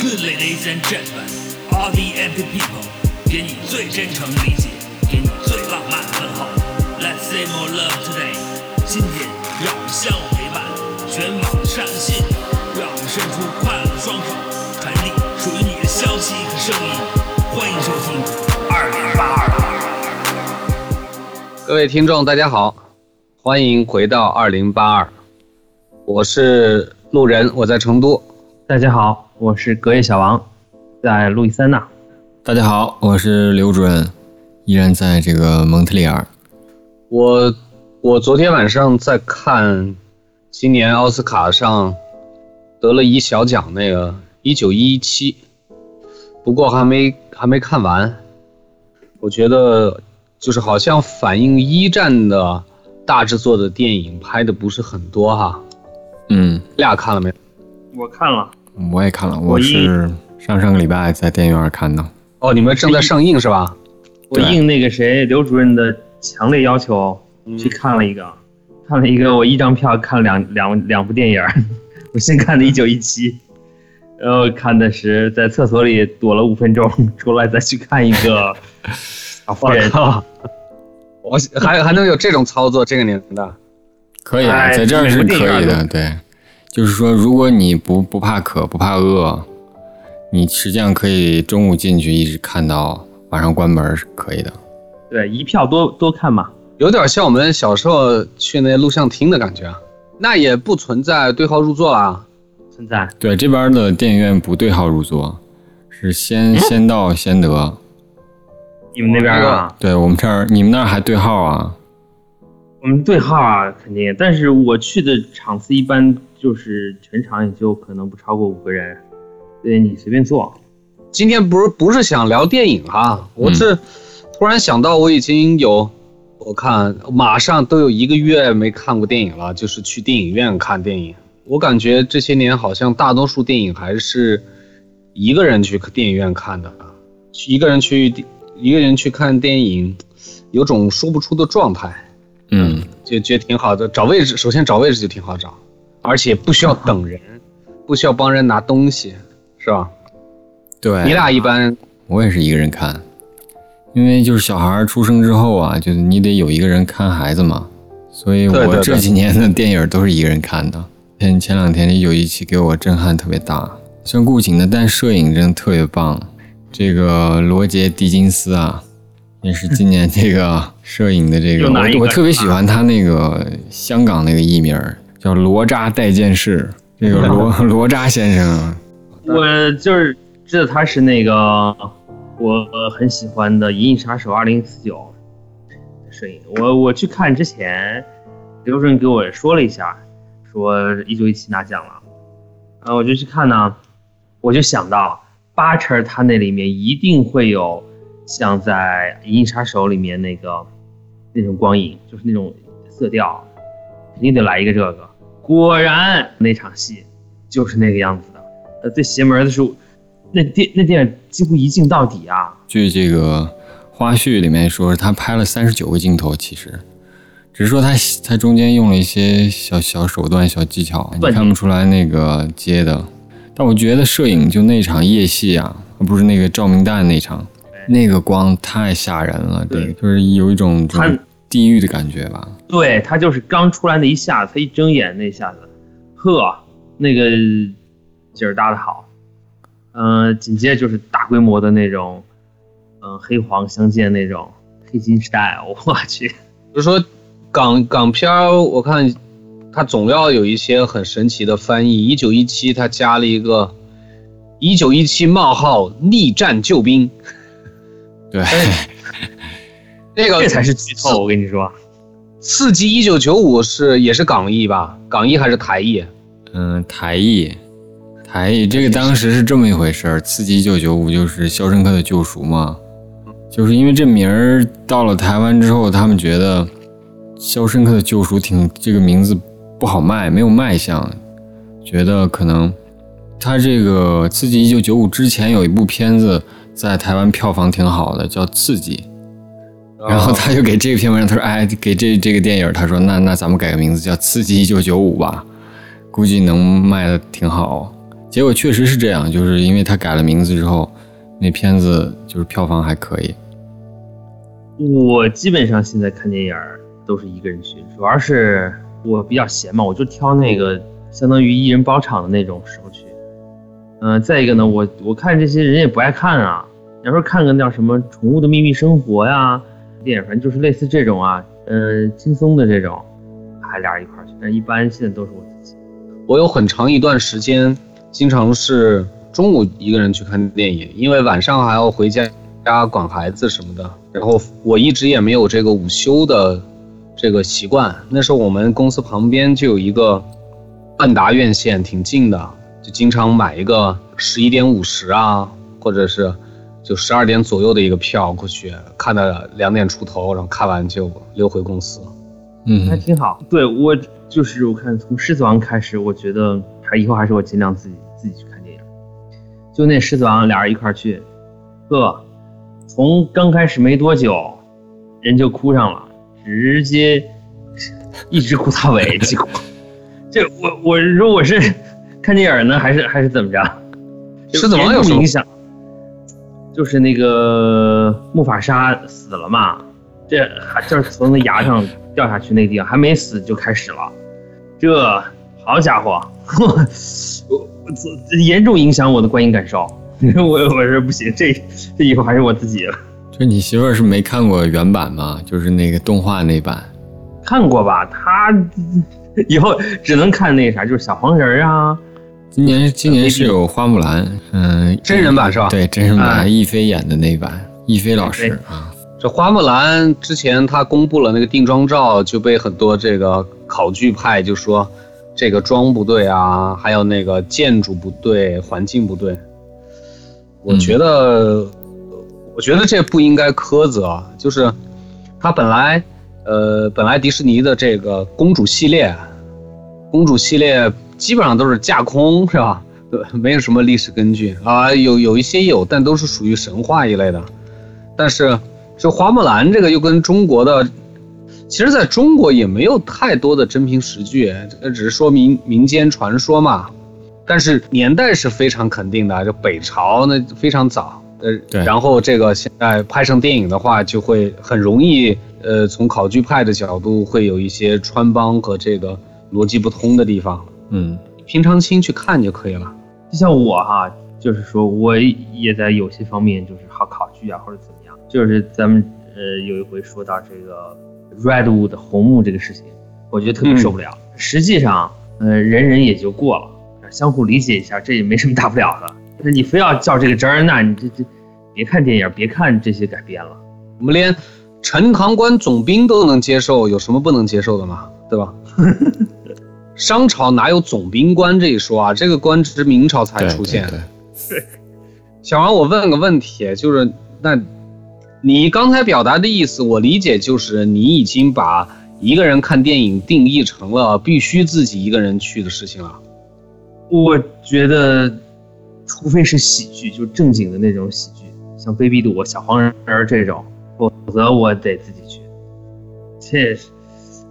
Good ladies and gentlemen, all the empty people，给你最真诚理解，给你最浪漫的问候。Let's say more love today，今天让我们相互陪伴，全网上线，让我们伸出快乐的双手，传递属于你的消息和声音。欢迎收听二零八二。各位听众，大家好，欢迎回到二零八二，我是路人，我在成都。大家好，我是隔夜小王，在路易斯安那。大家好，我是刘主任，依然在这个蒙特利尔。我我昨天晚上在看今年奥斯卡上得了一小奖那个一九一七，不过还没还没看完。我觉得就是好像反映一战的大制作的电影拍的不是很多哈。嗯，俩看了没？我看了，我也看了，我我是上上个礼拜在电影院看的。哦，你们正在上映是吧？我应那个谁刘主任的强烈要求去看了一个，看了一个，我一张票看了两两两部电影。我先看的《一九一七》，然后看的是在厕所里躲了五分钟，出来再去看一个 小妇人。我靠！我还还能有这种操作，这个年代。可以啊，哎在这儿是可以的，对，就是说，如果你不不怕渴不怕饿，你实际上可以中午进去一直看到晚上关门是可以的。对，一票多多看嘛。有点像我们小时候去那录像厅的感觉啊，那也不存在对号入座啦。存在对，这边的电影院不对号入座，是先先到先得。你们那边啊？对我们这儿，你们那儿还对号啊？我们对号啊，肯定。但是我去的场次一般就是全场也就可能不超过五个人，对你随便坐。今天不是不是想聊电影哈，我是突然想到我已经有，我看马上都有一个月没看过电影了，就是去电影院看电影。我感觉这些年好像大多数电影还是一个人去电影院看的，一个人去一个人去看电影，有种说不出的状态。嗯，就觉得挺好的。找位置，首先找位置就挺好找，而且不需要等人，不需要帮人拿东西，是吧？对。你俩一般我也是一个人看，因为就是小孩儿出生之后啊，就是你得有一个人看孩子嘛，所以我这几年的电影都是一个人看的。前前两天有一期给我震撼特别大，虽然顾景的，但摄影真的特别棒。这个罗杰·狄金斯啊，也是今年这个摄影的这个，我我特别喜欢他那个香港那个艺名儿叫罗扎带剑士，这个 罗罗扎先生啊，我就是知道他是那个我很喜欢的《银翼杀手2049》的摄影。我我去看之前，刘主任给我说了一下，说一九一七拿奖了，啊，我就去看呢，我就想到八成他那里面一定会有像在《银翼杀手》里面那个那种光影，就是那种色调，肯定得来一个这个。果然那场戏就是那个样子的。呃，最邪门的是，那电那电影几乎一镜到底啊。据这个花絮里面说，他拍了三十九个镜头，其实只是说他他中间用了一些小小手段、小技巧，你看不出来那个接的。但我觉得摄影就那场夜戏啊，不是那个照明弹那场，那个光太吓人了，这对就是有一种地狱的感觉吧。对他就是刚出来那一下子，他一睁眼那一下子，呵，那个劲儿搭的好。嗯、紧接着就是大规模的那种，嗯、黑黄相间那种黑金时代，我去，比如说港港片儿，我看它总要有一些很神奇的翻译。一九一七，它加了一个一九一七冒号逆战救兵，对，那个这才是剧透，我跟你说。刺激一九九五是也是港译吧？港译还是台译？嗯，台译，台译这个当时是这么一回事儿，《刺激一九九五》就是《肖申克的救赎》嘛，就是因为这名儿到了台湾之后，他们觉得《肖申克的救赎》挺这个名字不好卖，没有卖相，觉得可能他这个《刺激一九九五》之前有一部片子在台湾票房挺好的，叫《刺激》。然后他就给这篇文章，他说：“哎，给这这个电影，他说那那咱们改个名字叫《刺激一九九五》吧，估计能卖的挺好。”结果确实是这样，就是因为他改了名字之后，那片子就是票房还可以。我基本上现在看电影都是一个人去，主要是我比较闲嘛，我就挑那个相当于一人包场的那种时候去。嗯、再一个呢，我我看这些人也不爱看啊。要说看个那叫什么《宠物的秘密生活》呀，电影，反正就是类似这种啊，嗯、轻松的这种，还俩人一块儿去。但一般现在都是我自己。我有很长一段时间，经常是中午一个人去看电影，因为晚上还要回家家管孩子什么的。然后我一直也没有这个午休的这个习惯。那时候我们公司旁边就有一个万达院线，挺近的，就经常买一个十一点五十啊，或者是就十二点左右的一个票过去，看到两点出头，然后看完就溜回公司。嗯还嗯，挺好。对我就是我看从《狮子王》开始，我觉得还以后还是我尽量自己自己去看电影。就那《狮子王》，俩人一块去，呵，从刚开始没多久，人就哭上了，直接一直哭到尾，结果。这我我如果是看电影呢，还是还是怎么着？狮子王有什么影响？就是那个木法沙死了嘛，这还就是从那崖上掉下去那地方，还没死就开始了，这好家伙，我我这严重影响我的观影感受。我我说不行，这这以后还是我自己了。就你媳妇儿是没看过原版吗？就是那个动画那版。看过吧？她 以后只能看那啥，就是小黄人啊，今年今年是有花木兰，嗯，真人版是吧？对，真人版，啊亦菲演的那版，亦菲老师啊，这花木兰之前她公布了那个定妆照，就被很多这个考据派就说这个妆不对啊，还有那个建筑不对，环境不对。我觉得，我觉得这不应该苛责，就是他本来，呃，本来迪士尼的这个公主系列，公主系列基本上都是架空，是吧？对，没有什么历史根据啊，有有一些有，但都是属于神话一类的。但是这花木兰这个又跟中国的，其实在中国也没有太多的真凭实据，这只是说明民间传说嘛。但是年代是非常肯定的，就北朝那非常早，呃，对然后这个现在拍成电影的话，就会很容易，呃，从考据派的角度会有一些穿帮和这个逻辑不通的地方。嗯平常心去看就可以了。就像我哈，就是说我也在有些方面就是好考据啊，或者怎么样。就是咱们呃有一回说到这个 Redwood 红木这个事情，我觉得特别受不了。实际上，呃，人人也就过了，相互理解一下，这也没什么大不了的。但是你非要较这个真儿，那你这这别看电影，别看这些改编了。我们连陈塘关总兵都能接受，有什么不能接受的吗？对吧？商朝哪有总兵官这一说啊？这个官职明朝才出现。对对 小王，我问个问题，就是那，你刚才表达的意思，我理解就是你已经把一个人看电影定义成了必须自己一个人去的事情了。我觉得，除非是喜剧，就正经的那种喜剧，像《卑鄙的我》《小黄人》这种，否则我得自己去。这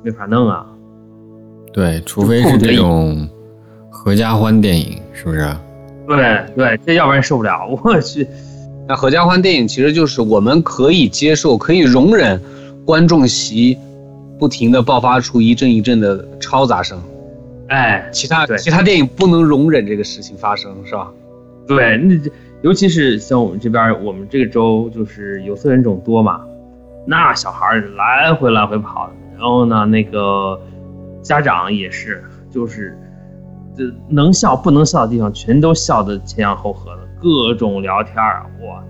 没法弄啊。对，除非是这种合家欢电影，是不是？对对，这要不然受不了。我去，那合家欢电影其实就是我们可以接受、可以容忍观众席不停的爆发出一阵一阵的嘈杂声，哎，其他其他电影不能容忍这个事情发生，是吧？对，那这尤其是像我们这边，我们这个州就是有色人种多嘛，那小孩儿来回来回跑，然后呢，那个家长也是，就是这能笑不能笑的地方，全都笑得前仰后合的，各种聊天儿啊，哇，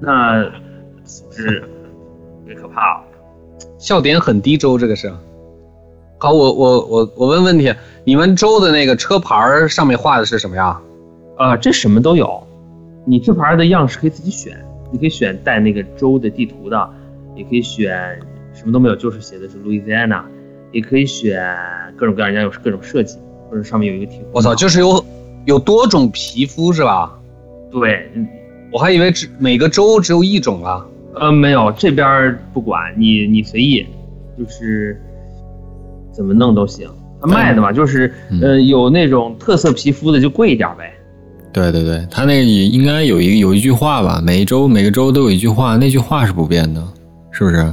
那素质特别可怕、啊。笑点很低，周这个是。好，我我我我问问题，你们周的那个车牌儿上面画的是什么呀？呃，这什么都有，你车牌儿的样式可以自己选，你可以选带那个州的地图的，也可以选什么都没有，就是写的是 Louisiana，也可以选各种各样，人家有各种设计，或者上面有一个题目。我操，就是有有多种皮肤是吧？对，嗯我还以为只每个州只有一种啊。呃，没有，这边不管你，你随意，就是怎么弄都行。他卖的嘛，就是嗯呃有那种特色皮肤的就贵一点呗，对对对，他那应该有一有一句话吧，每一周每个周都有一句话，那句话是不变的，是不是？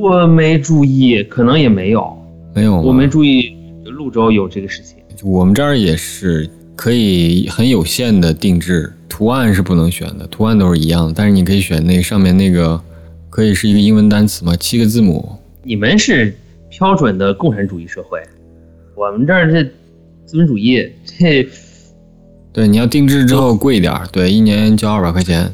我没注意，可能也没有，没有，我没注意泸州有这个事情。我们这儿也是可以很有限的定制，图案是不能选的，图案都是一样的，但是你可以选那上面那个，可以是一个英文单词嘛，七个字母。你们是标准的共产主义社会，我们这儿这资本主义，这对，你要定制之后贵一点儿，对，一年交二百块钱，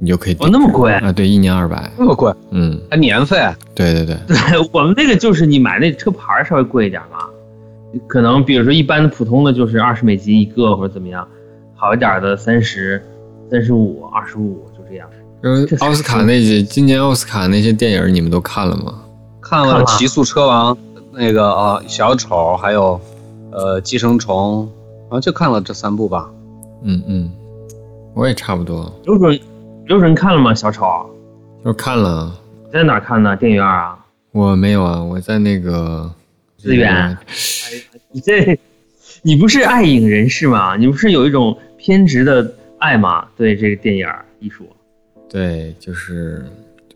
你就可以哦那么贵啊？对，一年二百，那么贵，嗯，还年费？对对对，对 我们那个就是你买那车牌稍微贵一点嘛，可能比如说一般的普通的就是二十美金一个或者怎么样，好一点的三十、三十五、二十五就这样。就是这才奥斯卡那些今年奥斯卡那些电影，你们都看了吗？看了《极速车王》那个啊，小丑，还有呃《寄生虫》，好像就看了这三部吧。嗯嗯，我也差不多，刘主任，刘主任看了吗？小丑我看了。在哪儿看的？电影院啊？我没有啊，我在那个资源你这，你不是爱影人士吗？你不是有一种偏执的爱吗？对这个电影儿艺术，对，就是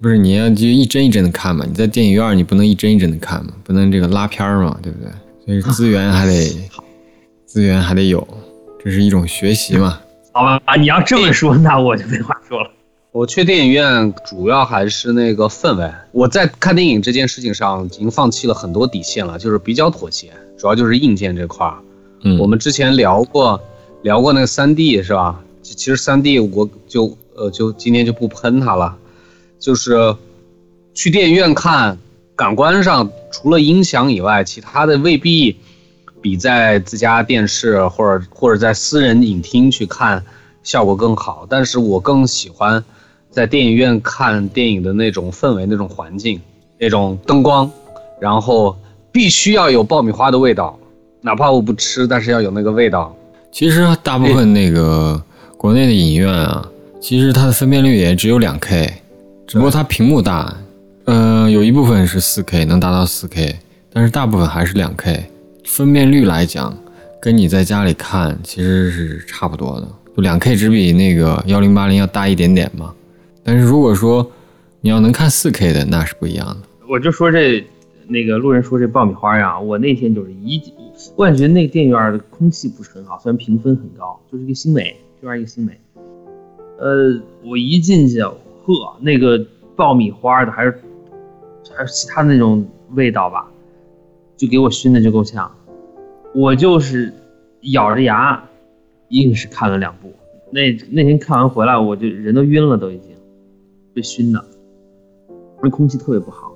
不是你要就一帧一帧的看嘛？你在电影院你不能一帧一帧的看嘛，不能这个拉片儿嘛，对不对？所以资源还得 资源还得有，这是一种学习嘛。好吧？你要这么说，那我就没话说了。我去电影院主要还是那个氛围。我在看电影这件事情上已经放弃了很多底线了，就是比较妥协，主要就是硬件这块儿。嗯，我们之前聊过，聊过那个三 D 是吧？其其实三 D 我就呃就今天就不喷它了，就是去电影院看，感官上除了音响以外，其他的未必比在自家电视或者或者在私人影厅去看效果更好。但是我更喜欢在电影院看电影的那种氛围、那种环境、那种灯光，然后必须要有爆米花的味道。哪怕我不吃，但是要有那个味道。其实大部分那个国内的影院啊，其实它的分辨率也只有两 K，只不过它屏幕大，呃，有一部分是四 K 能达到四 K，但是大部分还是两 K。分辨率来讲，跟你在家里看其实是差不多的，就两 K 只比那个幺零八零要大一点点嘛。但是如果说你要能看四 K 的，那是不一样的。我就说这那个路人说这爆米花呀，我那天就是一，我感觉那个电影院的空气不是很好，虽然评分很高，就是一个新美，这边一个新美。呃，我一进去，呵，那个爆米花的还是还是其他那种味道吧，就给我熏的就够呛。我就是咬着牙，硬是看了两部。那那天看完回来，我就人都晕了，都已经被熏的，那空气特别不好。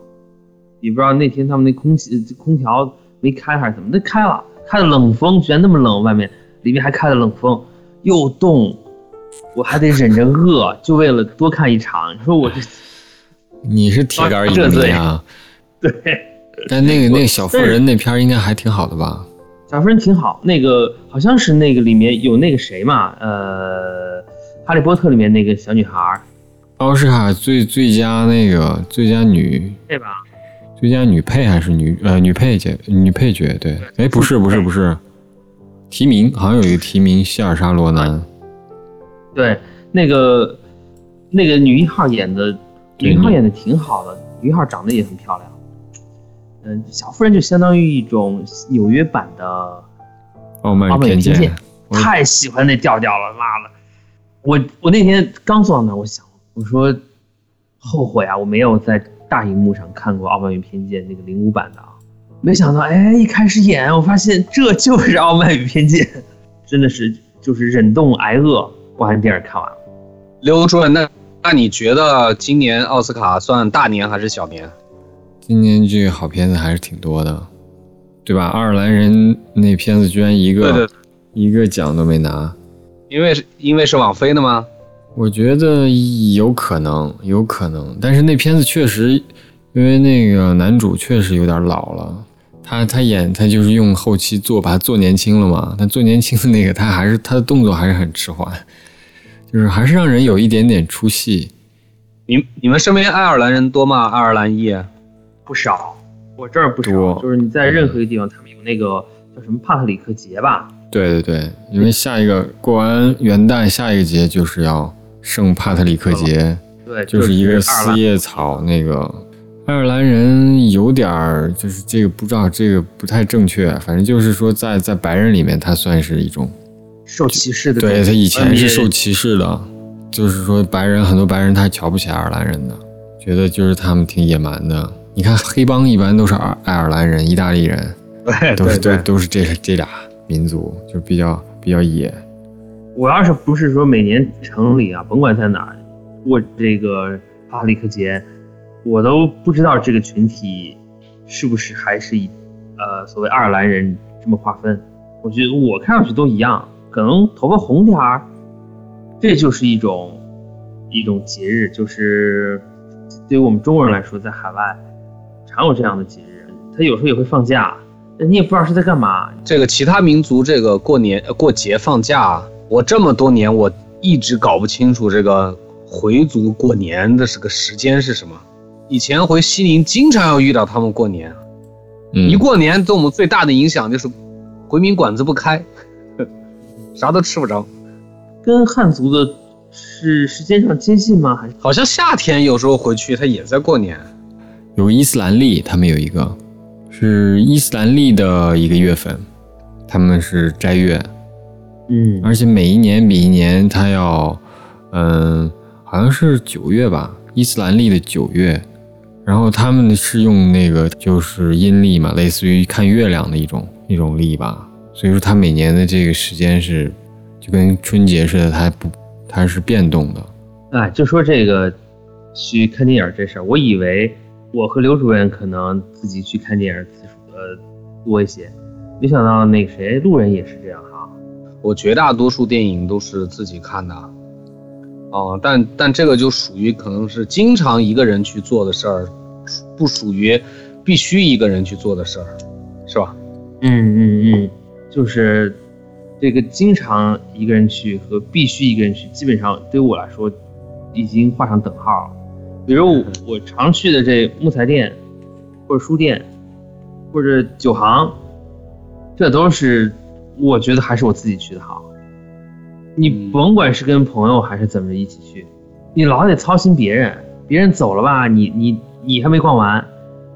也不知道那天他们那空气空调没开还是怎么，那开了，开了冷风，居然那么冷，外面里面还开了冷风，又冻，我还得忍着饿，就为了多看一场。你说我这 你是铁杆影迷啊？对，但那个那个小妇人那片儿应该还挺好的吧？小妇人挺好，那个好像是那个里面有那个谁嘛，呃，哈利波特里面那个小女孩儿，奥斯卡最最佳那个最佳女对吧？最佳女配还是女呃女配角女配角对，哎不是不是不是，提名好像有一个提名希尔莎罗南，对，那个那个女一号演的，女一号演的挺好的，女一号长得也很漂亮。嗯，小妇人就相当于一种纽约版的傲慢与偏见太喜欢那调调了，妈的！我我那天刚坐到那，我想，我说后悔啊，我没有在大荧幕上看过《傲慢与偏见》那个零五版的啊，没想到，哎，一开始演，我发现这就是《傲慢与偏见》，真的是就是忍冻挨饿，把完电影看完了。刘主任，那那你觉得今年奥斯卡算大年还是小年？今年剧好片子还是挺多的，对吧？爱尔兰人那片子居然一个对对，一个奖都没拿，因为是因为是网飞的吗？我觉得有可能，有可能，但是那片子确实，因为那个男主确实有点老了，他他演他就是用后期做把他做年轻了嘛，他做年轻的那个他还是他的动作还是很迟缓，就是还是让人有一点点出戏。你你们身边爱尔兰人多吗？爱尔兰裔？不少，我这儿不少，多就是你在任何一个地方，他们有那个叫什么帕特里克节吧，对对对，因为下一个过完元旦，下一个节就是要圣帕特里克节，对，就是一个四叶草那个。爱尔兰人有点儿，就是这个不知道这个不太正确，反正就是说在在白人里面，他算是一种，受歧视的。对他以前是受呃歧视的，就是说白人很多白人他瞧不起爱尔兰人的，觉得就是他们挺野蛮的。你看黑帮一般都是爱爱尔兰人、意大利人，对都是都都是这这俩民族，就比较比较野。我要是不是说每年城里啊，甭管在哪儿过这个帕特里克节，我都不知道这个群体是不是还是以呃所谓爱尔兰人这么划分。我觉得我看上去都一样，可能头发红点儿，这就是一种一种节日，就是对于我们中国人来说，在海外常有这样的节日，他有时候也会放假，你也不知道是在干嘛。这个其他民族这个过年过节放假，我这么多年我一直搞不清楚这个回族过年的这个时间是什么。以前回西宁经常要遇到他们过年，嗯一，过年对我们最大的影响就是回民馆子不开，啥都吃不着。跟汉族的是时间上接近吗？还是好像夏天有时候回去他也在过年。有伊斯兰历，他们有一个是伊斯兰历的一个月份，他们是斋月，嗯而且每一年比一年它要，嗯，好像是九月吧，伊斯兰历的九月，然后他们是用那个就是阴历嘛，类似于看月亮的一种一种历吧，所以说他每年的这个时间是就跟春节似的，它不它是变动的。哎，就说这个去看电影这事儿，我以为我和刘主任可能自己去看电影次数呃多一些，没想到那个谁路人也是这样哈。我绝大多数电影都是自己看的，哦，但但这个就属于可能是经常一个人去做的事儿，不属于必须一个人去做的事儿，是吧？嗯嗯嗯，就是这个经常一个人去和必须一个人去，基本上对于我来说已经画上等号了。比如我我常去的这木材店，或者书店，或者酒行，这都是我觉得还是我自己去的好。你嗯甭管是跟朋友还是怎么着一起去，你老得操心别人，别人走了吧，你你你还没逛完，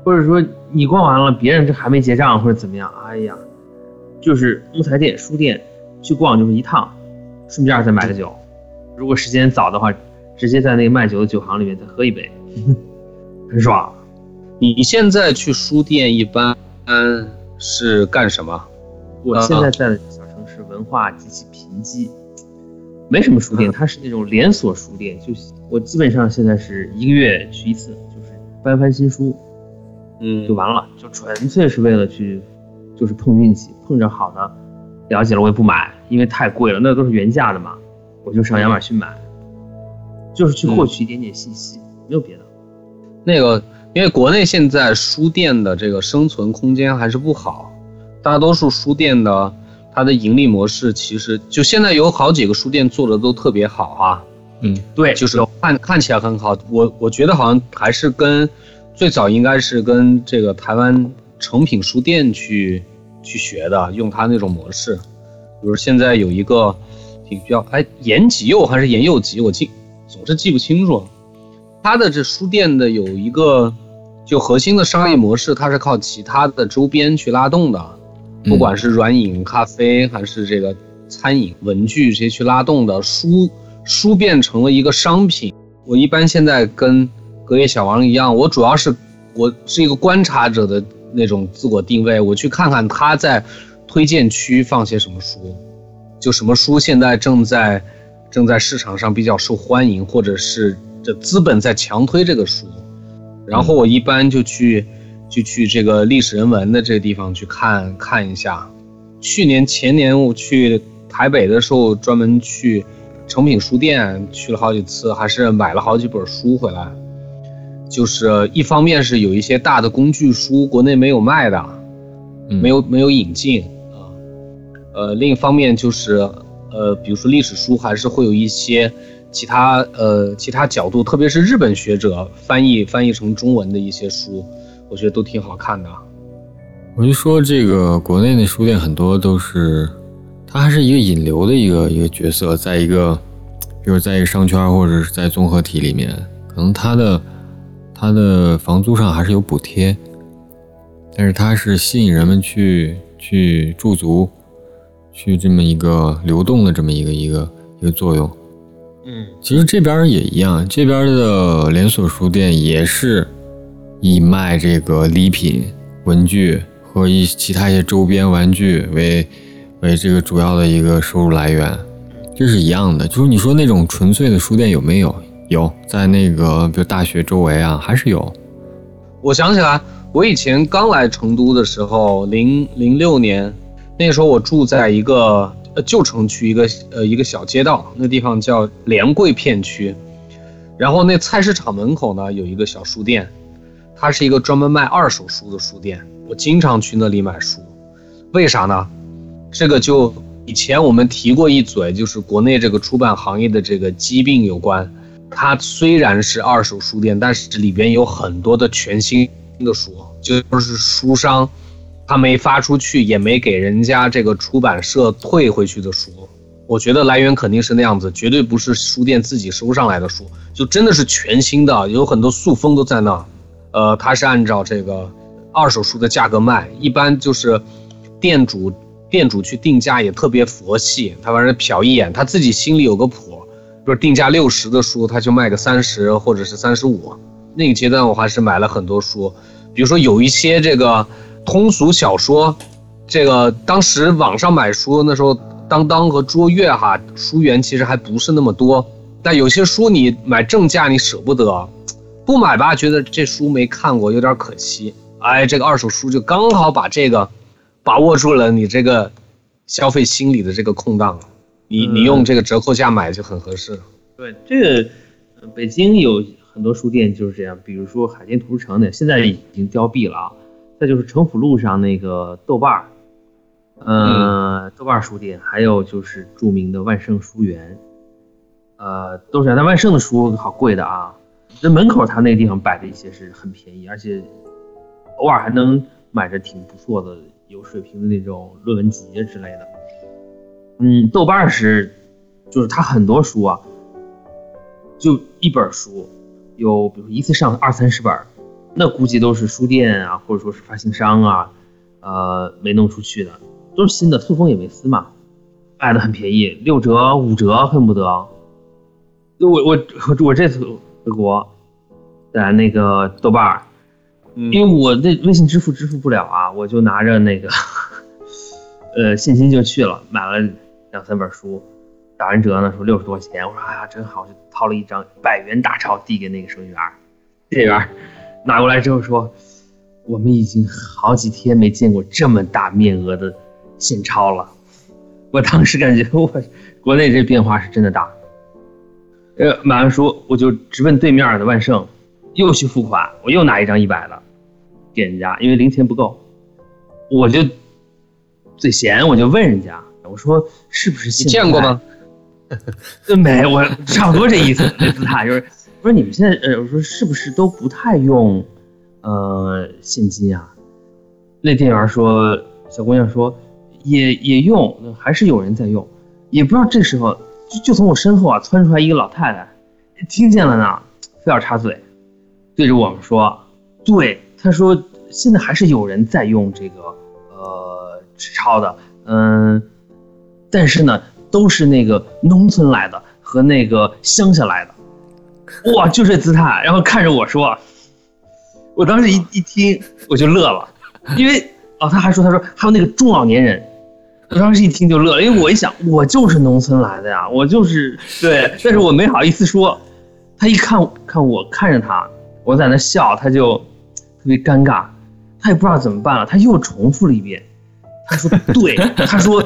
或者说你逛完了，别人这还没结账或者怎么样，哎呀，就是木材店、书店去逛就是一趟，顺便再买个酒。如果时间早的话，直接在那个卖酒的酒行里面再喝一杯，很爽。你现在去书店一般是干什么？我现在在的小城市文化极其贫瘠，没什么书店，它是那种连锁书店。就是我基本上现在是一个月去一次，就是翻翻新书嗯就完了，就纯粹是为了去，就是碰运气，碰着好的，了解了我也不买，因为太贵了，那都是原价的嘛，我就上亚马逊买，就是去获取一点点信息，没有别的。那个，因为国内现在书店的这个生存空间还是不好，大多数书店的它的盈利模式其实就现在有好几个书店做的都特别好啊，嗯，对，就是看看起来很好。我我觉得好像还是跟最早应该是跟这个台湾诚品书店去去学的，用它那种模式。比如现在有一个挺比较哎严吉佑还是严佑吉，我记总是记不清楚。它的这书店的有一个就核心的商业模式，它是靠其他的周边去拉动的，不管是软饮、咖啡还是这个餐饮、文具这些去拉动的书，书变成了一个商品。我一般现在跟隔夜小王一样，我主要是我是一个观察者的那种自我定位，我去看看他在推荐区放些什么书，就什么书现在正在正在市场上比较受欢迎，或者是这资本在强推这个书，然后我一般就去就去这个历史人文的这个地方去看看一下。去年前年我去台北的时候，专门去诚品书店去了好几次，还是买了好几本书回来。就是一方面是有一些大的工具书国内没有卖的，嗯没有没有引进啊，呃，另一方面就是呃，比如说历史书还是会有一些其他呃其他角度，特别是日本学者翻译翻译成中文的一些书，我觉得都挺好看的。我就说这个国内的书店很多都是，它还是一个引流的一个一个角色，在一个，比如在一个商圈或者是在综合体里面，可能它的它的房租上还是有补贴，但是它是吸引人们去去驻足，去这么一个流动的这么一个一个一个作用。嗯，其实这边也一样，这边的连锁书店也是以卖这个礼品、文具和一其他一些周边玩具为为这个主要的一个收入来源，这是一样的。就是你说那种纯粹的书店有没有？有，在那个比如大学周围啊，还是有。我想起来，我以前刚来成都的时候，零零六年，那时候我住在一个呃旧城区一个呃一个小街道，那地方叫莲桂片区。然后那菜市场门口呢有一个小书店，它是一个专门卖二手书的书店。我经常去那里买书，为啥呢？这个就以前我们提过一嘴，就是国内这个出版行业的这个疾病有关。它虽然是二手书店，但是里边有很多的全新的书，就是书商他没发出去，也没给人家这个出版社退回去的书。我觉得来源肯定是那样子，绝对不是书店自己收上来的书，就真的是全新的，有很多塑封都在那。呃，它是按照这个二手书的价格卖，一般就是店主店主去定价也特别佛系，他反正瞟一眼，他自己心里有个谱。比如定价六十的书，他就卖个三十或者是三十五。那个阶段我还是买了很多书，比如说有一些这个通俗小说，这个当时网上买书那时候，当当和卓越哈书源其实还不是那么多。但有些书你买正价你舍不得，不买吧觉得这书没看过有点可惜。哎，这个二手书就刚好把这个把握住了你这个消费心理的这个空档。你你用这个折扣价买就很合适。对，这个北京有很多书店就是这样，比如说海淀图书城的，现在已经凋敝了啊。再就是城府路上那个豆瓣儿，呃，豆瓣书店，还有就是著名的万盛书园，呃，都是但万盛的书好贵的啊。这门口他那个地方摆的一些是很便宜，而且偶尔还能买着挺不错的、有水平的那种论文集之类的。嗯，豆瓣是，就是他很多书啊，就一本书，有比如一次上二三十本，那估计都是书店啊，或者说是发行商啊，呃，没弄出去的，都是新的，塑封也没撕嘛，卖的很便宜，六折五折恨不得。我我我这次回国，在那个豆瓣儿，因为我那微信支付支付不了啊，我就拿着那个，呃，现金就去了，买了。两三本书，打完折呢，说六十多块钱。我说哎呀，真好，就掏了一张百元大钞递给那个收银员。店员拿过来之后说：“我们已经好几天没见过这么大面额的现钞了。”我当时感觉我国内这变化是真的大。呃，买完书我就直奔对面的万盛，又去付款，我又拿一张一百的给人家，因为零钱不够。我就嘴闲，我就问人家。我说是不是你见过吗？没，我差不多这意思。那姿态就是，不是你们现在呃，我说是不是都不太用呃现金啊？那店员说，小姑娘说也也用，还是有人在用，也不知道这时候就就从我身后啊窜出来一个老太太，听见了呢，非要插嘴，对着我们说，对，他说现在还是有人在用这个呃纸钞的，嗯。但是呢，都是那个农村来的和那个乡下来的，哇，就这姿态，然后看着我说，我当时一一听我就乐了，因为哦，他还说他说还有那个中老年人，我当时一听就乐了，因为我一想我就是农村来的呀，我就是对，但是我没好意思说，他一看看我看着他，我在那笑，他就特别尴尬，他也不知道怎么办了，他又重复了一遍。他说：“对，他说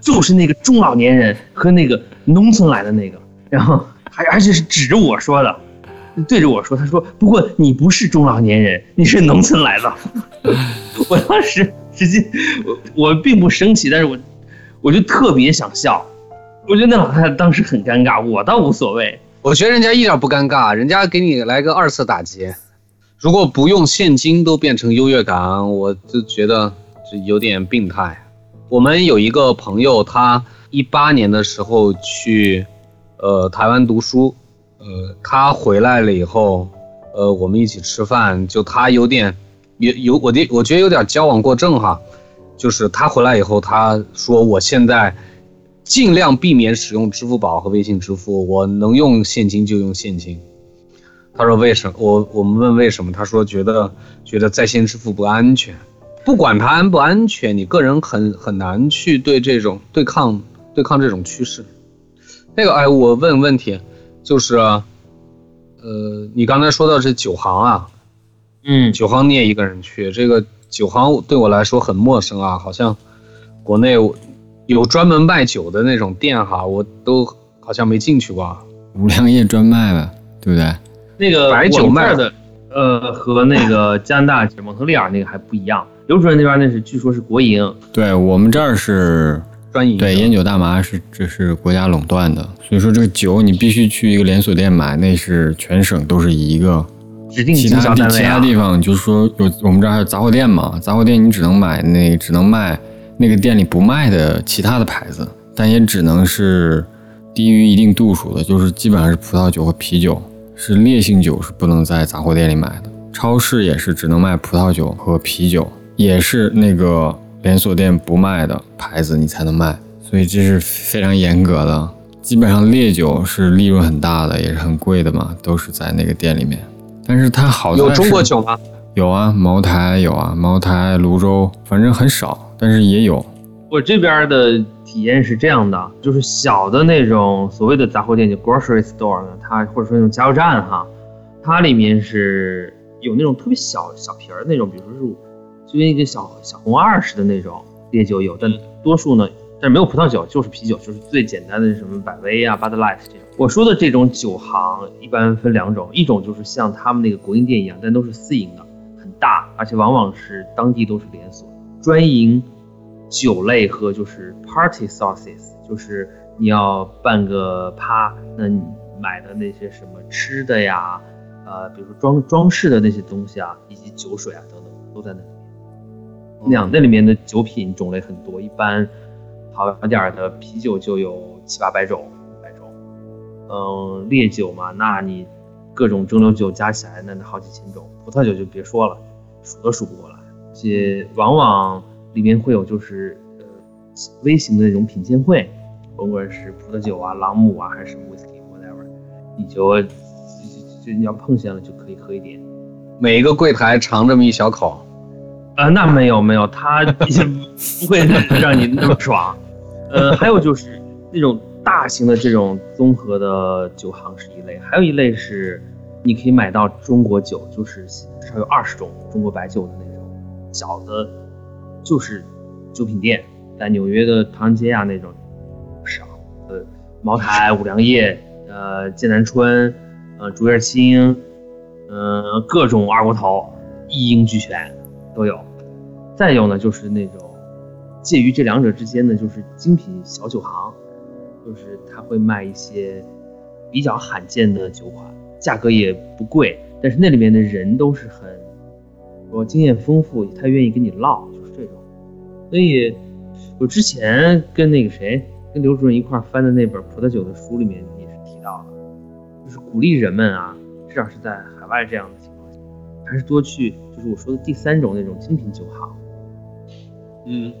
就是那个中老年人和那个农村来的那个，然后还而且是指着我说的，对着我说。他说：不过你不是中老年人，你是农村来的。我当时直接我我并不生气，但是我我就特别想笑。我觉得那老太太当时很尴尬，我倒无所谓。我觉得人家一点不尴尬，人家给你来个二次打击。如果不用现金都变成优越感，我就觉得。”这有点病态，我们有一个朋友，他一八年的时候去，呃，台湾读书，呃，他回来了以后，呃，我们一起吃饭，就他有点，有有我的，我觉得有点交往过正哈，就是他回来以后，他说我现在尽量避免使用支付宝和微信支付，我能用现金就用现金。他说为什么？我我们问为什么？他说觉得觉得在线支付不安全，不管它安不安全，你个人很很难去对这种对抗对抗这种趋势。那个哎，我问问题，就是，呃，你刚才说到这九行啊，嗯，九行你也一个人去，这个九行对我来说很陌生啊，好像国内有专门卖酒的那种店哈，我都好像没进去过五粮液专卖呗，对不对？那个白酒卖的，呃，和那个加拿大蒙特利尔那个还不一样。刘主任那边那是据说是国营，对我们这儿是，专营对烟酒大麻是这是国家垄断的，所以说这个酒你必须去一个连锁店买，那是全省都是一个。指定其他地。其他地方就是说有我们这儿还有杂货店嘛，杂货店你只能买那只能卖那个店里不卖的其他的牌子，但也只能是低于一定度数的，就是基本上是葡萄酒和啤酒，是烈性酒是不能在杂货店里买的。超市也是只能卖葡萄酒和啤酒，也是那个连锁店不卖的牌子你才能卖，所以这是非常严格的。基本上烈酒是利润很大的，也是很贵的嘛，都是在那个店里面。但是它好在有中国酒吗？有啊，茅台有啊，茅台、泸州，反正很少，但是也有。我这边的体验是这样的，就是小的那种所谓的杂货店，就 grocery store 呢，它或者说那种加油站哈，它里面是有那种特别小小瓶儿那种，比如说是就跟一个小小红二似的那种烈酒有，但多数呢，但是没有葡萄酒，就是啤酒，就是最简单的什么百威啊、Bud Light 这种。我说的这种酒行一般分两种，一种就是像他们那个国营店一样，但都是私营的，很大，而且往往是当地都是连锁，专营酒类和就是 party sauces，就是你要办个趴，那你买的那些什么吃的呀，呃，比如说装装饰的那些东西啊，以及酒水啊等等，都在那里面。那样那里面的酒品种类很多，一般好点的啤酒就有七八百种，百种。嗯，烈酒嘛，那你各种蒸馏酒加起来，那得好几千种。葡萄酒就别说了，数都数不过来。而且往往里面会有就是呃微型的那种品鉴会，甭管是葡萄酒啊、朗姆啊，还是什么 whisky whatever，你就就就就你要碰见了就可以喝一点。每一个柜台尝这么一小口，呃，那没有没有，他也不会让你那么爽。呃，还有就是那种大型的这种综合的酒行是一类，还有一类是你可以买到中国酒，就是至少有二十种中国白酒的那种小的，就是酒品店，在纽约的唐人街啊那种少。呃，茅台、五粮液、呃剑南春、呃竹叶青，嗯、各种二锅头一应俱全都有。再有呢，就是那种介于这两者之间的，就是精品小酒行，就是他会卖一些比较罕见的酒款，价格也不贵，但是那里面的人都是很说经验丰富，他愿意跟你唠，就是这种。所以，我之前跟那个谁，跟刘主任一块儿翻的那本葡萄酒的书里面也是提到的，就是鼓励人们啊，至少是在海外这样的情况下，还是多去，就是我说的第三种那种精品酒行。嗯，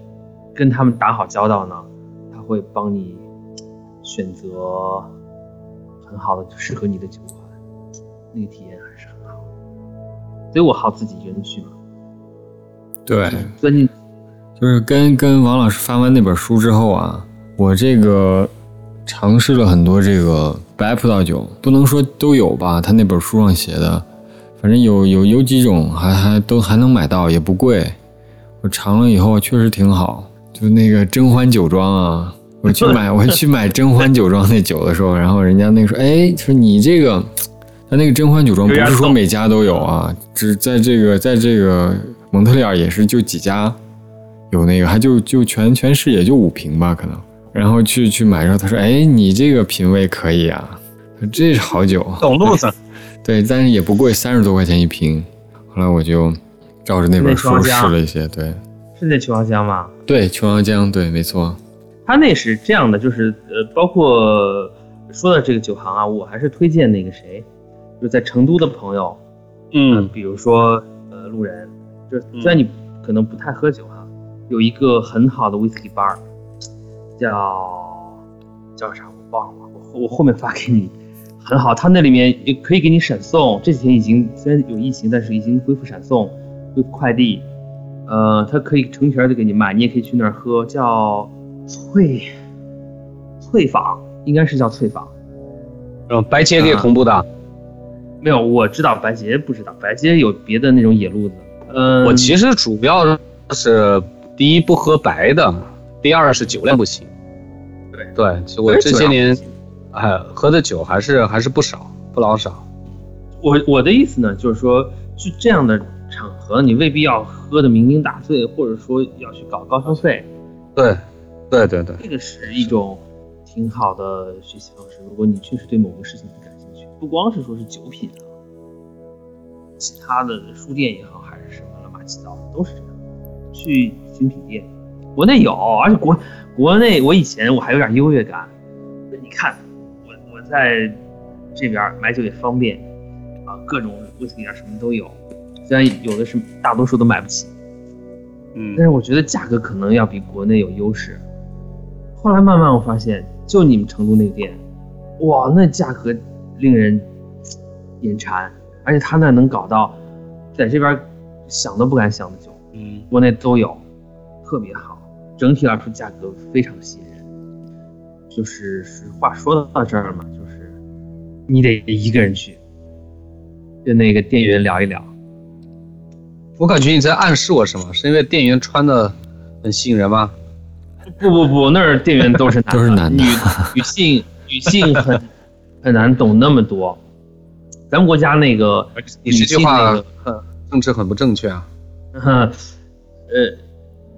跟他们打好交道呢，他会帮你选择很好的适合你的酒款，那个体验。所以我好自己一个人去嘛，对，钻进。就是跟跟王老师翻完那本书之后啊，我这个尝试了很多这个白葡萄酒，不能说都有吧，他那本书上写的，反正有有有几种还还都还能买到，也不贵。我尝了以后确实挺好，就那个甄嬛酒庄啊，我去买 我去买甄嬛酒庄那酒的时候，然后人家那个说，哎，说你这个，他那个甄嬛酒庄不是说每家都有啊，只在这个在这个蒙特利尔也是就几家有那个，还就就全全市也就五瓶吧可能，然后去去买的时候，他说，哎，你这个品味可以啊，这是好酒，懂路子。对，但是也不贵，三十多块钱一瓶。后来我就照着那本书试了一些，对，是那琼瑶江吗？对，琼瑶江，对，没错。它那是这样的，就是呃，包括说到这个酒行啊，我还是推荐那个谁，就在成都的朋友，嗯。比如说呃路人，就是虽然你可能不太喝酒哈，有一个很好的 whisky bar，叫叫啥我忘了，我后我后面发给你，很好，它那里面也可以给你闪送，这几天已经虽然有疫情，但是已经恢复闪送，恢复快递，呃，它可以成瓶儿的给你卖，你也可以去那儿喝，叫翠翠坊，应该是叫翠坊。嗯，白姐给同步的。没有，我知道白洁不知道，白洁有别的那种野路子。嗯，我其实主要是第一不喝白的，第二是酒量不行。对对，其实我这些年，哎，喝的酒还是还是不少，不老少。我我的意思呢，就是说去这样的场合，你未必要喝的酩酊大醉，或者说要去搞高消费，对，对对对，这个是一种挺好的学习方式。如果你确实对某个事情不光是说是酒品啊，其他的书店也好，还是什么乱八七糟的，都是这样。去精品店，国内有，而且国国内我以前我还有点优越感。你看，我我在这边买酒也方便啊，各种威士忌啊什么都有，虽然有的是大多数都买不起，嗯但是我觉得价格可能要比国内有优势。后来慢慢我发现，就你们成都那个店，哇，那价格令人眼馋，而且他那能搞到在这边想都不敢想的酒，嗯，国内都有，特别好，整体来说价格非常吸引人。就是实话说到这儿嘛，就是你得一个人去，跟那个店员聊一聊。我感觉你在暗示我什么？是因为店员穿的很吸引人吗？不不不，那儿店员都是男的都是男的女女性女性很很难懂那么多。咱们国家那个你这句话政治很不正确啊。那个，呃，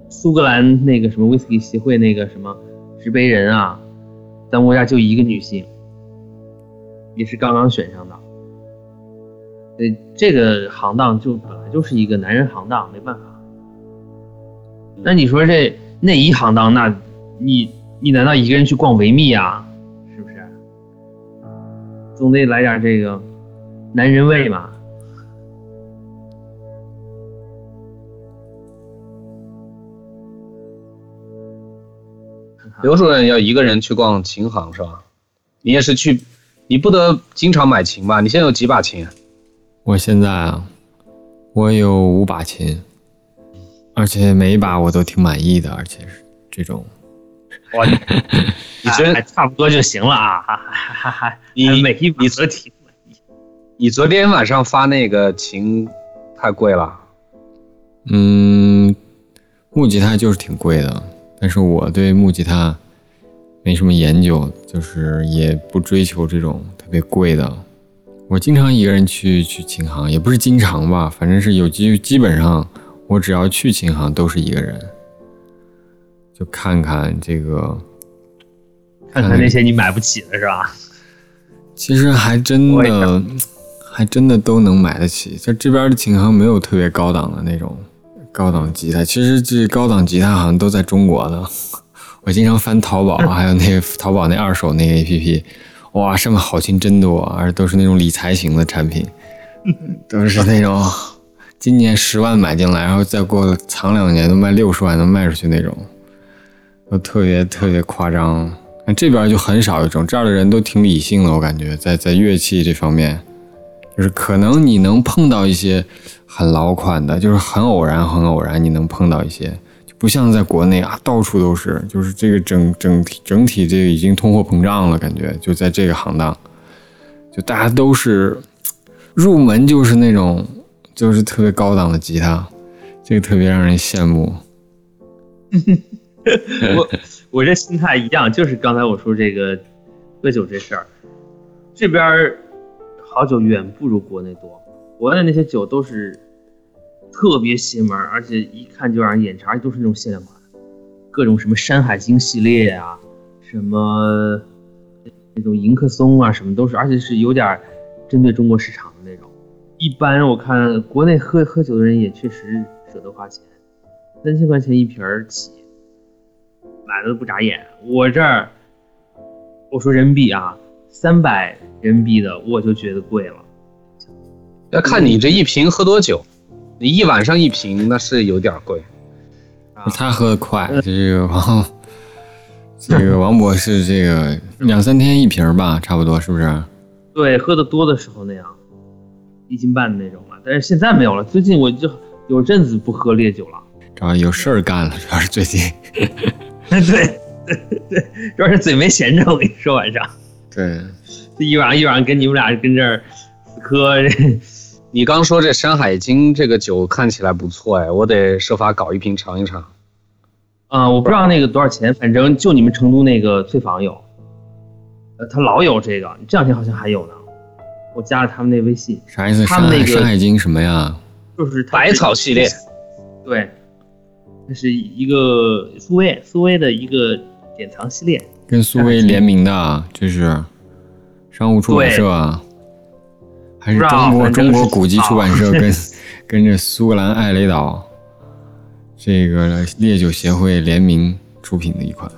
苏格兰那个什么威士忌协会那个什么执杯人啊，咱们国家就一个女性，也是刚刚选上的。呃，这个行当就本来就是一个男人行当，没办法。那你说这内衣行当，那你你难道一个人去逛维密啊？总得来点这个男人味嘛。刘主任要一个人去逛琴行是吧？你也是去，你不得经常买琴吧？你现在有几把琴？我现在啊，我有五把琴，而且每一把我都挺满意的，而且是这种。哇，你 你真还差不多就行了啊，哈哈哈哈你每一把你都挺满意。你昨天晚上发那个琴太贵了。嗯，木吉他就是挺贵的，但是我对木吉他没什么研究，就是也不追求这种特别贵的。我经常一个人去去琴行，也不是经常吧，反正是有基基本上我只要去琴行都是一个人，就看看这个，看看那些你买不起的是吧？其实还真的还真的都能买得起。就这边的琴行没有特别高档的那种高档吉他，其实这高档吉他好像都在中国的。我经常翻淘宝，还有那个 淘宝那二手那个 APP，哇，上面好琴真多，而且都是那种理财型的产品，都是那种今年十万买进来，然后再过藏两年都卖六十万能卖出去那种，都特别特别夸张。那这边就很少有这种，这儿的人都挺理性的，我感觉在在乐器这方面，就是可能你能碰到一些很老款的，就是很偶然很偶然你能碰到一些，就不像在国内啊，到处都是，就是这个整整体整体这个已经通货膨胀了，感觉就在这个行当，就大家都是入门就是那种就是特别高档的吉他，这个特别让人羡慕。我我这心态一样，就是刚才我说这个喝酒这事儿，这边好酒远不如国内多，国内那些酒都是特别邪门，而且一看就让人眼馋，都是那种限量款，各种什么山海经系列啊，什么那种迎客松啊，什么都是，而且是有点针对中国市场的那种。一般我看国内喝喝酒的人也确实舍得花钱，三千块钱一瓶儿起，买的都不眨眼。我这儿，我说人民币啊，三百人民币的我就觉得贵了。要看你这一瓶喝多久，你一晚上一瓶那是有点贵。啊他喝的快，这个王这个王博士这个两三天一瓶吧，差不多是不是？对，喝的多的时候那样，一斤半的那种嘛。但是现在没有了，最近我就有阵子不喝烈酒了。主要有事儿干了，主要是最近。对对对，主要是嘴没闲着。我跟你说，晚上对，这一晚上一晚上跟你们俩跟这儿死磕，你刚说这《山海经》这个酒看起来不错哎，我得设法搞一瓶尝一尝。啊、我不知道那个多少钱，反正就你们成都那个翠坊有，呃，他老有这个，这两天好像还有呢。我加了他们那微信，啥意思？他们那个山海经什么呀？就是百草系列，对，这是一个苏威苏威的一个典藏系列。跟苏威联名的啊，这是商务出版社啊，还是中国是中国古籍出版社啊 跟跟着苏格兰艾雷岛这个烈酒协会联名出品的一款。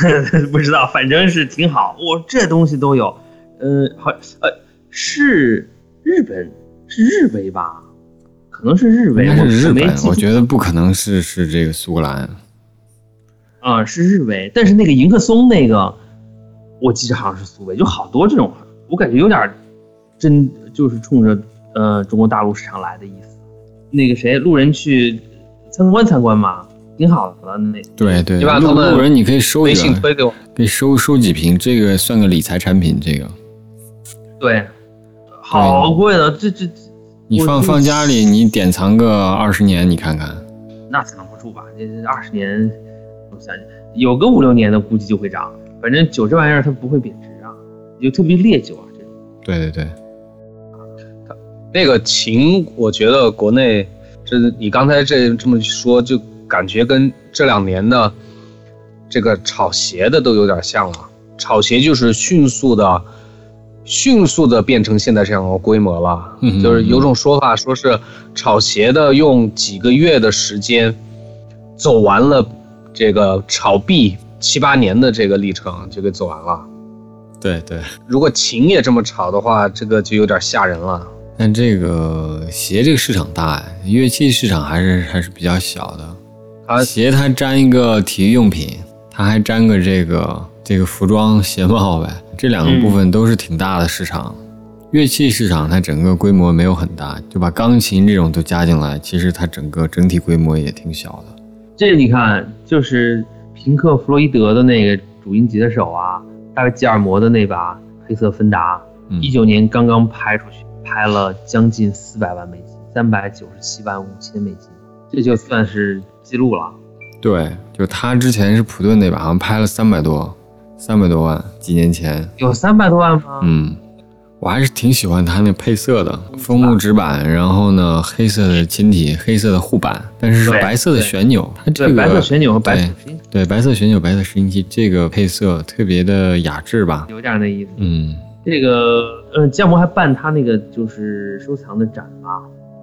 不知道，反正是挺好。我这东西都有，呃，好，呃，是日本，是日威吧？可能是日威，应该是日本，我我觉得不可能是是这个苏格兰。啊、是日威，但是那个迎客松那个，我记着好像是苏威，就好多这种，我感觉有点真就是冲着呃中国大陆市场来的意思。那个谁，路人去参观参观嘛，挺好的。那对对，对你把他们路人你可以收微一个，信推给我。可以收收几瓶，这个算个理财产品。这个对，好贵的，这这你放放家里，你典藏个二十年，你看看。那藏不住吧？这这二十年，我想有个五六年的估计就会涨。反正酒这玩意儿它不会贬值啊，就特别烈酒啊这种。对对对，那个琴，我觉得国内这你刚才这这么说，就感觉跟这两年的这个炒鞋的都有点像了。炒鞋就是迅速的、迅速的变成现在这样的规模了。嗯就是有种说法说是炒鞋的用几个月的时间走完了这个炒币七八年的这个历程，就给走完了。对对。如果琴也这么炒的话，这个就有点吓人了。但这个鞋这个市场大呀，乐器市场还是还是比较小的。它鞋它沾一个体育用品，它还沾个这个这个服装鞋帽呗，这两个部分都是挺大的市场。乐器市场它整个规模没有很大，就把钢琴这种都加进来，其实它整个整体规模也挺小的。这你看，就是平克·弗洛伊德的那个主音吉他手啊，大卫·吉尔摩的那把黑色芬达，嗯一九年刚刚拍出去，拍了将近四百万美金，三百九十七万五千美金，这就算是记录了。对，就他之前是普顿那把，好像拍了三百多，三百多万，几年前。有三百多万吗？嗯，我还是挺喜欢它那配色的，枫木纸板，然后呢黑色的琴体，黑色的护板，但是是白色的旋钮，它这白色旋钮和白色对白色旋钮、白色拾音器，这个配色特别的雅致吧？有点那意思。嗯这个，呃，建模还办他那个就是收藏的展吧，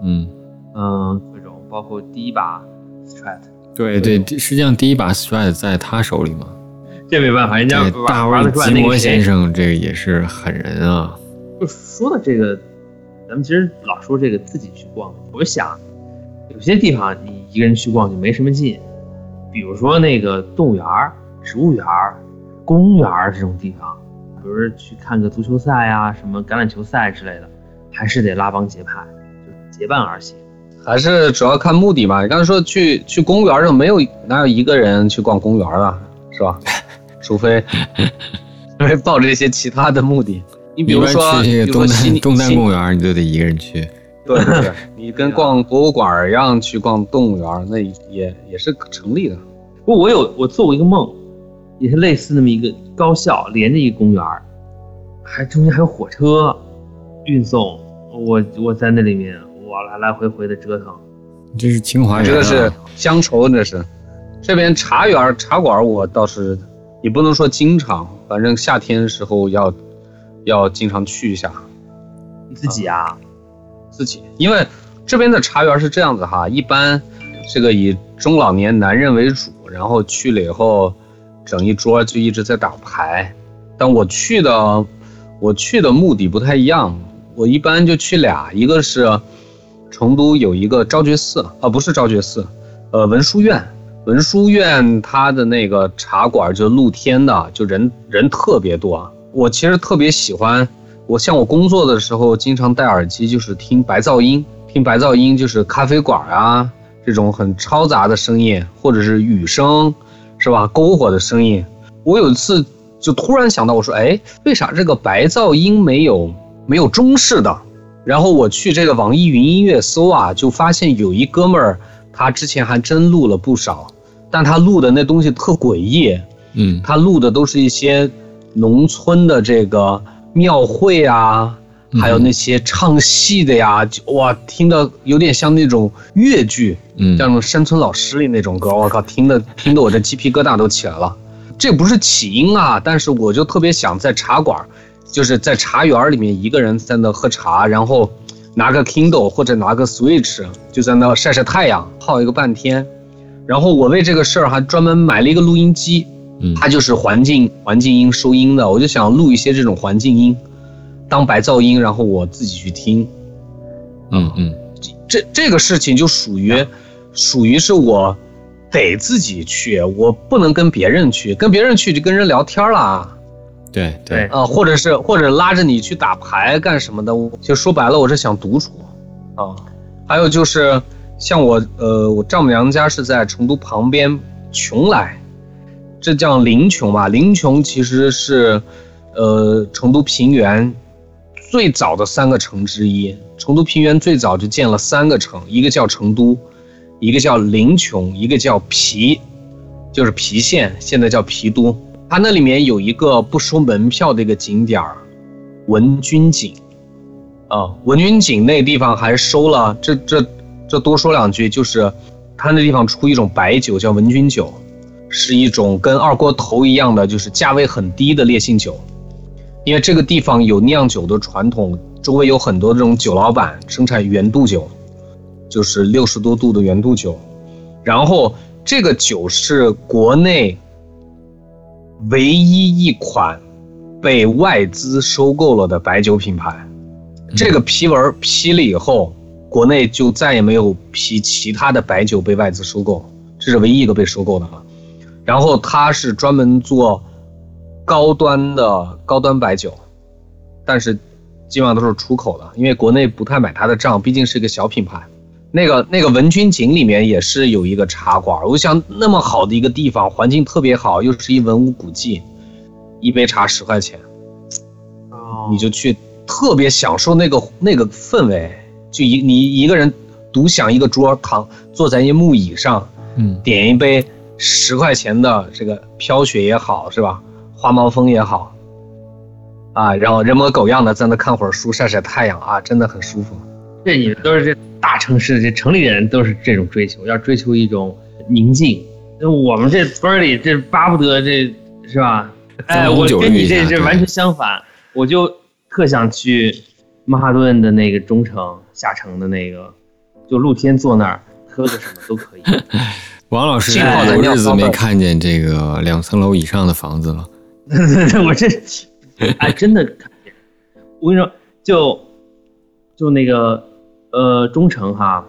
嗯，嗯、各种包括第一把 Strat，对对，实际上第一把 Strat 在他手里嘛，这没办法，人家，大玩玩得卫吉摩先生这个也是狠人啊，就说到这个，咱们其实老说这个自己去逛，我就想，有些地方你一个人去逛就没什么劲，比如说那个动物园、植物园、公园这种地方，比如说去看个足球赛啊、什么橄榄球赛之类的，还是得拉帮结派，就结伴而行。还是主要看目的吧。你刚才说去去公园上，没有哪有一个人去逛公园的，是吧？除非 除非抱着一些其他的目的。你比如说，去东比如说悉尼单东单公园，你就得一个人去。对对对，你跟逛博物馆一样去逛动物园，那也也是成立的。不过我有我做过一个梦，也是类似那么一个高校连着一个公园，还中间还有火车运送，我我在那里面我来来回回的折腾。这是清华园、啊，这个是乡愁，这是。这边茶园茶馆我倒是也不能说经常，反正夏天的时候要要经常去一下你自己啊？自己，因为这边的茶园是这样子哈，一般这个以中老年男人为主，然后去了以后，整一桌就一直在打牌。但我去的，我去的目的不太一样，我一般就去俩，一个是成都有一个昭觉寺啊，不是昭觉寺，呃，文殊院。文殊院它的那个茶馆就露天的，就人人特别多。我其实特别喜欢，我像我工作的时候经常戴耳机，就是听白噪音，听白噪音就是咖啡馆啊这种很嘈杂的声音，或者是雨声，是吧？篝火的声音。我有一次就突然想到，我说，哎，为啥这个白噪音没有没有中式的？然后我去这个网易云音乐搜啊，就发现有一哥们儿。他之前还真录了不少，但他录的那东西特诡异，嗯，他录的都是一些农村的这个庙会啊，还有那些唱戏的呀，哇，听的有点像那种越剧，嗯，像那种山村老师里那种歌，我靠，听的听得我这鸡皮疙瘩都起来了。这不是起因啊，但是我就特别想在茶馆，就是在茶园里面一个人在那喝茶，然后。拿个 Kindle 或者拿个 Switch，就在那晒晒太阳，泡一个半天。然后我为这个事儿还专门买了一个录音机，嗯，它就是环境环境音收音的。我就想录一些这种环境音，当白噪音，然后我自己去听。嗯嗯，这这个事情就属于属于是我得自己去，我不能跟别人去，跟别人去就跟人聊天了。对对啊，或者是或者拉着你去打牌干什么的，就说白了，我是想独处啊。还有就是像我，呃，我丈母娘家是在成都旁边邛崃，这叫临邛吧？临邛其实是，呃，成都平原最早的三个城之一。成都平原最早就建了三个城，一个叫成都，一个叫临邛，一个叫郫，就是郫县，现在叫郫都。它那里面有一个不收门票的一个景点儿，文君井，啊，文君井那地方还收了。这这这多说两句，就是他那地方出一种白酒叫文君酒，是一种跟二锅头一样的，就是价位很低的烈性酒。因为这个地方有酿酒的传统，周围有很多这种酒老板生产原度酒，就是六十多度的原度酒。然后这个酒是国内。唯一一款被外资收购了的白酒品牌，这个批文批了以后，国内就再也没有批其他的白酒被外资收购，这是唯一一个被收购的了。然后它是专门做高端的高端白酒，但是基本上都是出口的，因为国内不太买它的账，毕竟是一个小品牌。那个那个文君井里面也是有一个茶馆，我想那么好的一个地方，环境特别好，又是一文物古迹，一杯茶十块钱，哦，你就去特别享受那个那个氛围，就一你一个人独享一个桌，躺坐在一木椅上，嗯，点一杯十块钱的这个飘雪也好，是吧？花毛风也好，啊，然后人模狗样的在那看会儿书，晒晒太阳啊，真的很舒服。这你们都是这大城市的这城里人都是这种追求，要追求一种宁静。那我们这村里这巴不得这是吧？哎，我跟你这这完全相反，我就特想去曼哈顿的那个中城下城的那个，就露天坐那儿喝个什么都可以。王老师好多日子没看见这个两层楼以上的房子了。我这哎真的看见，我跟你说，就就那个。呃，中城哈，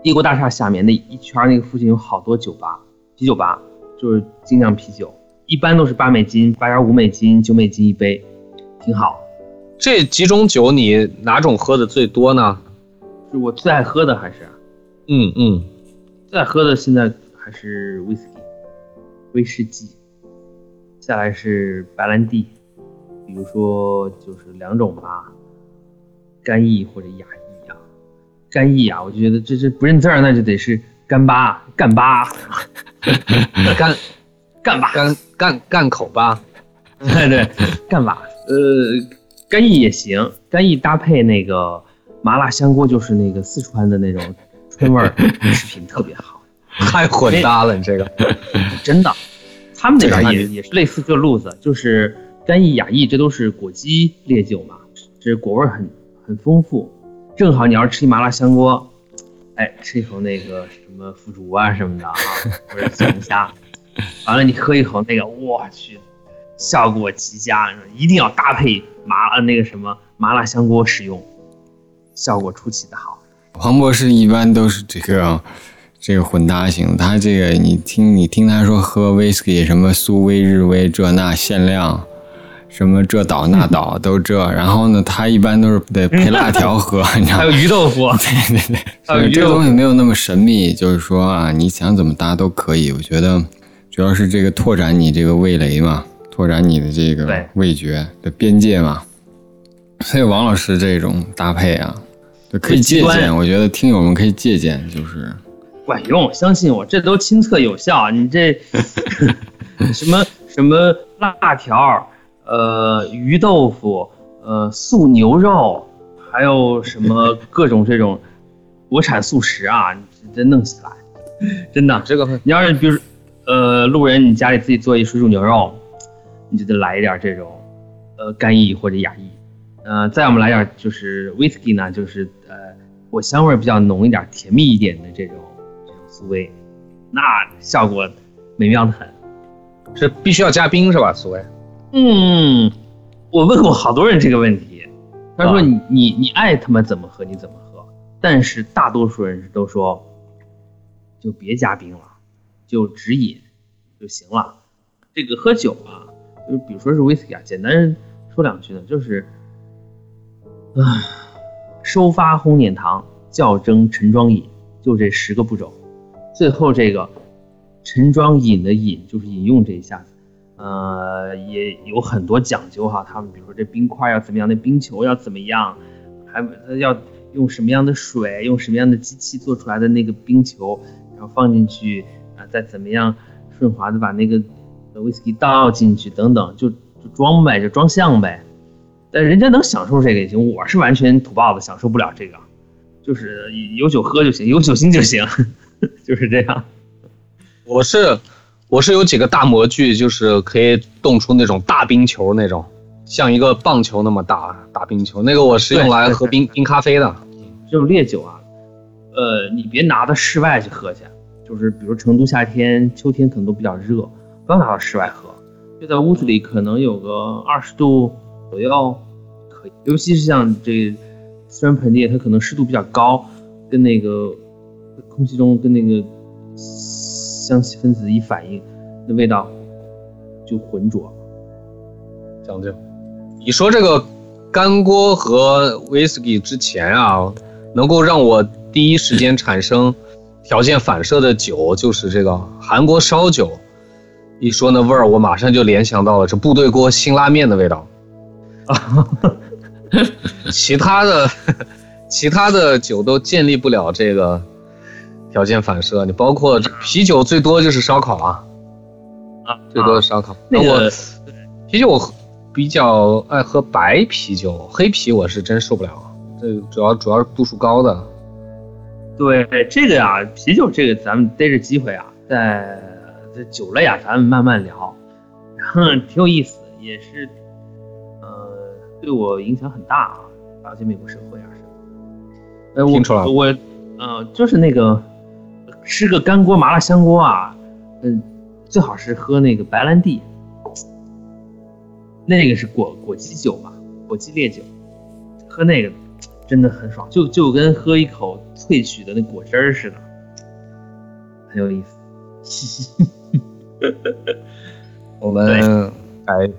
帝国大厦下面那一圈那个附近有好多酒吧，啤酒吧就是精酿啤酒，一般都是八美金、八点五美金、九美金一杯，挺好。这几种酒你哪种喝的最多呢？是我最爱喝的还是？嗯嗯，最爱喝的现在还是威士忌，威士忌，下来是白兰地，比如说就是两种吧，干邑或者雅邑啊。干邑啊，我就觉得这这不认字儿，那就得是干巴干巴，干干巴干干干口吧，对 对，干巴。呃，干邑也行，干邑搭配那个麻辣香锅，就是那个四川的那种川味儿食品，特别好。太混搭了，你这个 真的，他们那边也也是类似这路子，就是干邑雅邑，这都是果基烈酒嘛，这果味很很丰富。正好你要是吃一麻辣香锅，哎，吃一口那个什么么腐竹啊什么的啊，或者小龙虾，完了你喝一口那个，我去，效果极佳，一定要搭配麻呃那个什么麻辣香锅使用，效果出奇的好。黄博士一般都是这个这个混搭型，他这个你听你听他说喝 whisky 什么苏威日威这那限量，什么这岛那岛都这，然后呢他一般都是得配辣条喝，你知道吗还有？鱼豆腐，对对对，还有鱼所以这个东西没有那么神秘，就是说啊，你想怎么搭都可以。我觉得主要是这个拓展你这个味蕾嘛，拓展你的这个对味觉的边界嘛。所以王老师这种搭配啊，就可以借鉴。我觉得听友们可以借鉴，就是管用，相信我，这都亲测有效。你这什么什么辣条，呃，鱼豆腐，呃，素牛肉，还有什么各种这种国产素食啊，你这弄起来，真的。这个你要是比如呃路人，你家里自己做一水煮牛肉，你就得来一点这种呃干邑或者雅邑。呃，再我们来点就是 whisky 呢，就是呃果香味比较浓一点、甜蜜一点的这种这种苏威，那效果美妙的很。是必须要加冰是吧？苏威嗯，我问过好多人这个问题，他说啊你你你爱他妈怎么喝你怎么喝，但是大多数人都说就别加冰了，就直饮就行了。这个喝酒啊，就比如说是威士忌啊，简单说两句呢，就是，啊，收发烘碾糖，校蒸陈装饮，就这十个步骤。最后这个陈装饮的饮就是饮用这一下子，呃，也有很多讲究哈。他们比如说这冰块要怎么样，那冰球要怎么样，还要用什么样的水，用什么样的机器做出来的那个冰球，然后放进去啊、再怎么样顺滑的把那个呃 whisky 倒进去等等，就就装呗，就装像呗。但人家能享受这个也行，我是完全土包子，享受不了这个，就是有酒喝就行，有酒精就行，就是这样。我是我是有几个大模具，就是可以冻出那种大冰球那种，像一个棒球那么大大冰球，那个我是用来喝冰冰咖啡的。这种烈酒啊，呃，你别拿到室外去喝去，就是比如成都夏天、秋天可能都比较热，刚拿到室外喝，就在屋子里可能有个二十度左右可以。尤其是像这斯川盆地，它可能湿度比较高，跟那个空气中跟那个香气分子一反应，那味道就浑浊。讲究。你说这个干锅和 whisky 之前啊，能够让我第一时间产生条件反射的酒，就是这个韩国烧酒。一说那味儿，我马上就联想到了这部队锅辛拉面的味道。啊 其他的其他的酒都建立不了这个条件反射。你包括啤酒，最多就是烧烤啊，啊，最多是烧烤。那我个啤酒我喝比较爱喝白啤酒，黑啤我是真受不了。这主要主要是度数高的。对这个呀，啤酒这个咱们逮着机会啊，在这酒类啊，咱们慢慢聊，然 后挺有意思，也是呃对我影响很大啊，了解美国社会啊什么的。呃，我我呃就是那个吃个干锅麻辣香锅啊，嗯、最好是喝那个白兰地，那个是果果基酒嘛，果基烈酒，喝那个真的很爽，就就跟喝一口萃取的那果汁儿似的，很有意思。我们来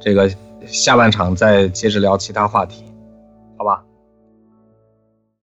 这个下半场再接着聊其他话题，好吧？